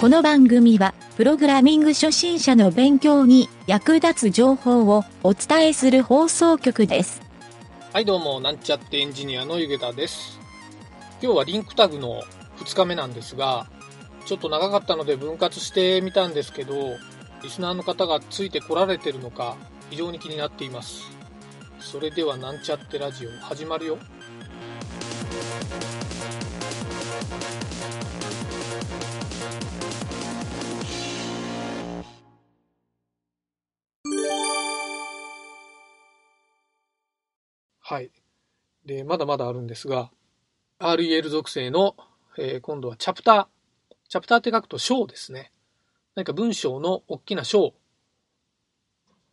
この番組は、プログラミング初心者の勉強に役立つ情報をお伝えする放送局です。はいどうも、なんちゃってエンジニアのゆげたです。今日はリンクタグの2日目なんですが、ちょっと長かったので分割してみたんですけど、リスナーの方がついてこられてるのか非常に気になっています。それではなんちゃってラジオ始まるよ。はい。で、まだまだあるんですが、REL 属性の、えー今度はチャプター。チャプターって書くと章ですね。何か文章の大きな章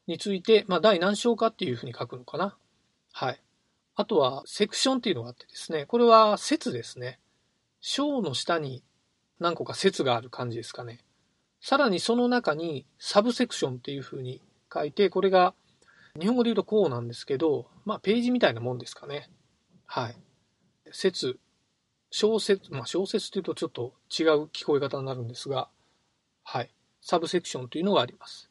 について、まあ、第何章かっていうふうに書くのかな。はい。あとは、セクションっていうのがあってですね、これは節ですね。章の下に何個か節がある感じですかね。さらにその中にサブセクションっていうふうに書いて、これが日本語で言うとこうなんですけど、まあ、ページみたいなもんですかね。はい。説、小説、まあ、小説というとちょっと違う聞こえ方になるんですが、はい。サブセクションというのがあります。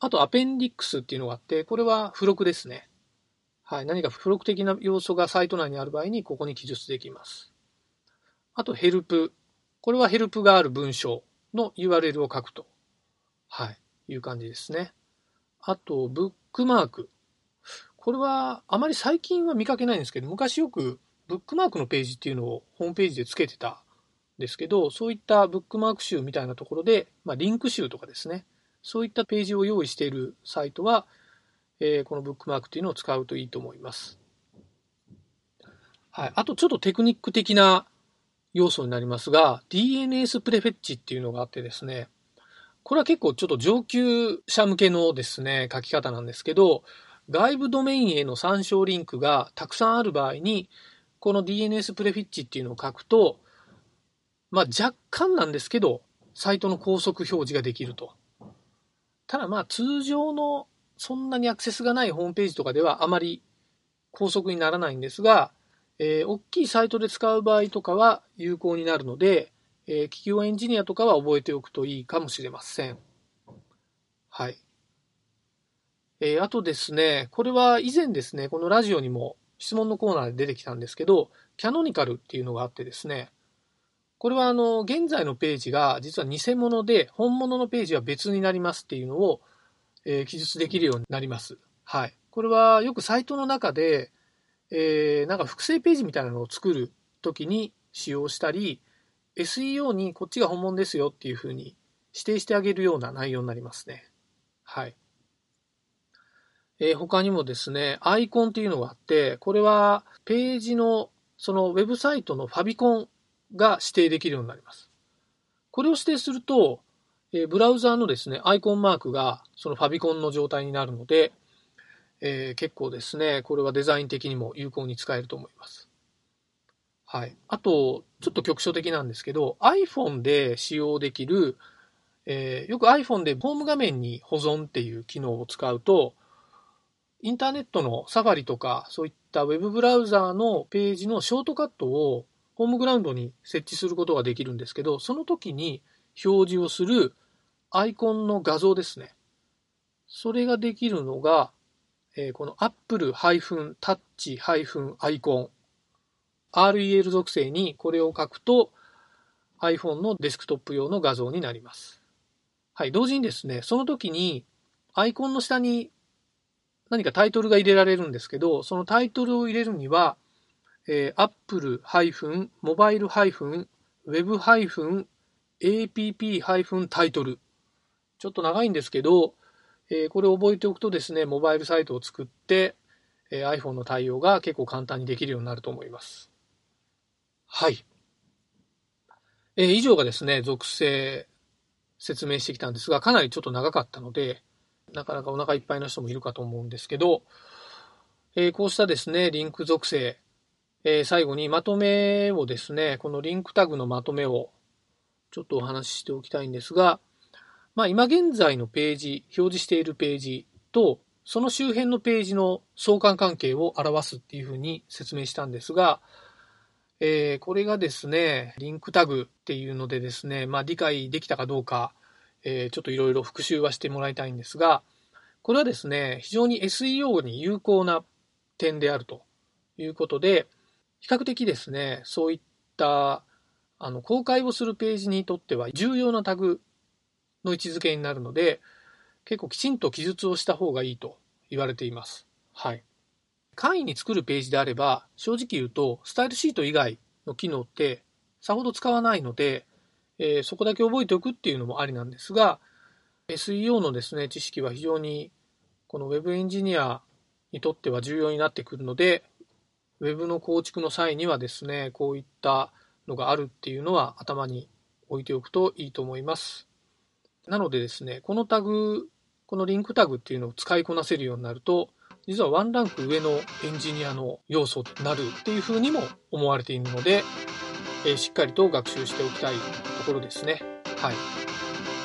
あと、アペンディックスっていうのがあって、これは付録ですね。はい。何か付録的な要素がサイト内にある場合に、ここに記述できます。あと、ヘルプ。これはヘルプがある文章の URL を書くと。はい。いう感じですね。あと、ブックマーク。これはあまり最近は見かけないんですけど、昔よくブックマークのページっていうのをホームページでつけてたんですけど、そういったブックマーク集みたいなところで、まあ、リンク集とかですね、そういったページを用意しているサイトは、えーこのブックマークっていうのを使うといいと思います。はい。あとちょっとテクニック的な要素になりますが、DNS プレフェッチっていうのがあってですね、これは結構ちょっと上級者向けのですね、書き方なんですけど、外部ドメインへの参照リンクがたくさんある場合に、この DNS プレフィッチっていうのを書くと、まあ若干なんですけど、サイトの高速表示ができると。ただまあ通常のそんなにアクセスがないホームページとかではあまり高速にならないんですが、えー大きいサイトで使う場合とかは有効になるので、えー企業エンジニアとかは覚えておくといいかもしれません。はい。えーあとですね、これは以前ですね、このラジオにも質問のコーナーで出てきたんですけど、キャノニカルっていうのがあってですね、これはあの、現在のページが実は偽物で、本物のページは別になりますっていうのを、えー記述できるようになります。はい。これはよくサイトの中で、えーなんか複製ページみたいなのを作るときに使用したり、SEO にこっちが本物ですよっていうふうに指定してあげるような内容になりますね。はい。えー他にもですね、アイコンっていうのがあって、これはページのそのウェブサイトのファビコンが指定できるようになります。これを指定すると、えーブラウザーのですね、アイコンマークがそのファビコンの状態になるので、えー結構ですね、これはデザイン的にも有効に使えると思います。はい。あと、ちょっと局所的なんですけど、iPhone で使用できる、えーよく iPhone でホーム画面に保存っていう機能を使うと、インターネットのサファリとか、そういったウェブブラウザーのページのショートカットをホームグラウンドに設置することができるんですけど、その時に表示をするアイコンの画像ですね。それができるのが、えーこの Apple-Touch-Icon REL 属性にこれを書くと iPhone のデスクトップ用の画像になります。はい、同時にですね、その時にアイコンの下に何かタイトルが入れられるんですけど、そのタイトルを入れるには、えー Apple-Mobile-Web- app- タイトル。ちょっと長いんですけど、えーこれを覚えておくとですね、モバイルサイトを作って、えー iPhone の対応が結構簡単にできるようになると思います。はい。えー以上がですね、属性説明してきたんですが、かなりちょっと長かったので、なかなかお腹いっぱいの人もいるかと思うんですけど、えーこうしたですね、リンク属性、えー最後にまとめをですね、このリンクタグのまとめをちょっとお話ししておきたいんですが、まあ今現在のページ、表示しているページと、その周辺のページの相関関係を表すっていうふうに説明したんですが、えー、これがですね、リンクタグっていうのでですね、まあ理解できたかどうか、えー、ちょっといろいろ復習はしてもらいたいんですが、これはですね、非常に SEO に有効な点であるということで、比較的ですね、そういったあの公開をするページにとっては重要なタグの位置づけになるので、結構きちんと記述をした方がいいと言われています。はい。簡易に作るページであれば、正直言うと、スタイルシート以外の機能ってさほど使わないので、えー、そこだけ覚えておくっていうのもありなんですが、SEO のですね、知識は非常にこの Web エンジニアにとっては重要になってくるので、Web の構築の際にはですね、こういったのがあるっていうのは頭に置いておくといいと思います。なのでですね、このタグ、このリンクタグっていうのを使いこなせるようになると、実はワンランク上のエンジニアの要素になるっていうふうにも思われているので、えー、しっかりと学習しておきたいところですね。はい。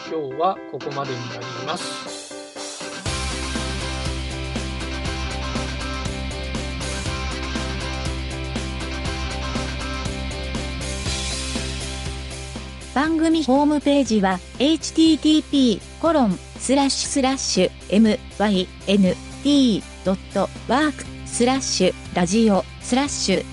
今日はここまでになります。番組ホームページは http コドットワークスラッシュラジオスラッシュ